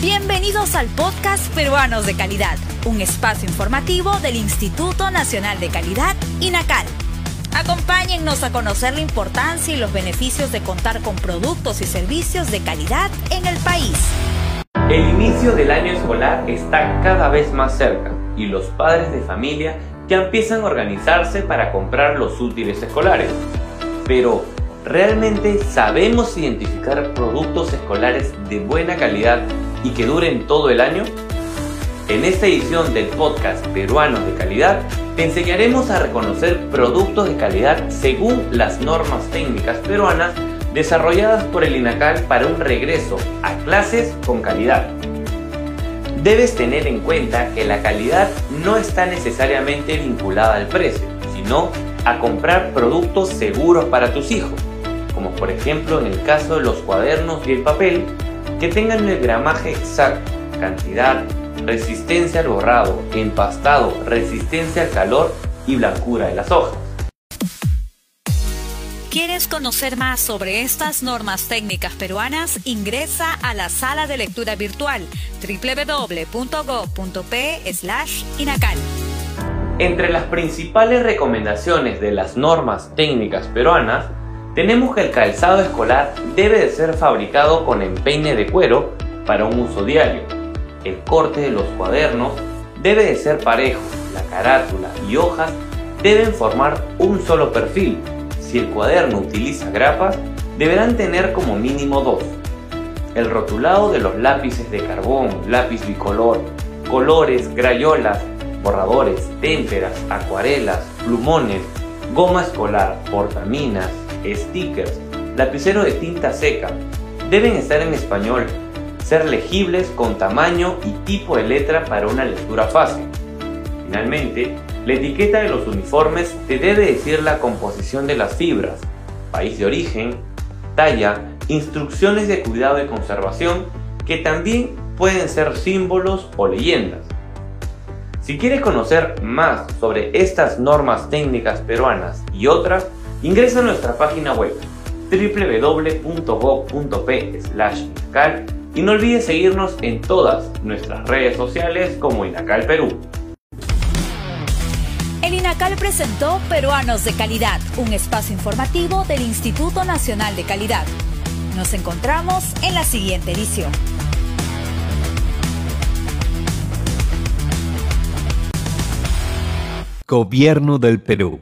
Bienvenidos al podcast Peruanos de Calidad, un espacio informativo del Instituto Nacional de Calidad, INACAL. Acompáñennos a conocer la importancia y los beneficios de contar con productos y servicios de calidad en el país. El inicio del año escolar está cada vez más cerca y los padres de familia ya empiezan a organizarse para comprar los útiles escolares. Pero, ¿realmente sabemos identificar productos escolares de buena calidad y que duren todo el año? En esta edición del podcast Peruanos de Calidad, te enseñaremos a reconocer productos de calidad según las normas técnicas peruanas desarrolladas por el INACAL para un regreso a clases con calidad. Debes tener en cuenta que la calidad no está necesariamente vinculada al precio, sino a comprar productos seguros para tus hijos, como por ejemplo en el caso de los cuadernos y el papel, que tengan el gramaje exacto, cantidad, resistencia al borrado, empastado, resistencia al calor y blancura de las hojas. ¿Quieres conocer más sobre estas normas técnicas peruanas? Ingresa a la sala de lectura virtual www.go.p/inacal. Entre las principales recomendaciones de las normas técnicas peruanas, tenemos que el calzado escolar debe de ser fabricado con empeine de cuero para un uso diario. El corte de los cuadernos debe de ser parejo, la carátula y hojas deben formar un solo perfil si el cuaderno utiliza grapas, deberán tener como mínimo dos. El rotulado de los lápices de carbón, lápiz bicolor, colores, grayolas, borradores, témperas, acuarelas, plumones, goma escolar, portaminas, stickers, lapicero de tinta seca, deben estar en español, ser legibles con tamaño y tipo de letra para una lectura fácil. Finalmente, la etiqueta de los uniformes te debe decir la composición de las fibras, país de origen, talla, instrucciones de cuidado y conservación, que también pueden ser símbolos o leyendas. Si quieres conocer más sobre estas normas técnicas peruanas y otras, ingresa a nuestra página web www.gov.p/inacal y no olvides seguirnos en todas nuestras redes sociales como Inacal Perú. El INACAL presentó Peruanos de Calidad, un espacio informativo del Instituto Nacional de Calidad. Nos encontramos en la siguiente edición. Gobierno del Perú.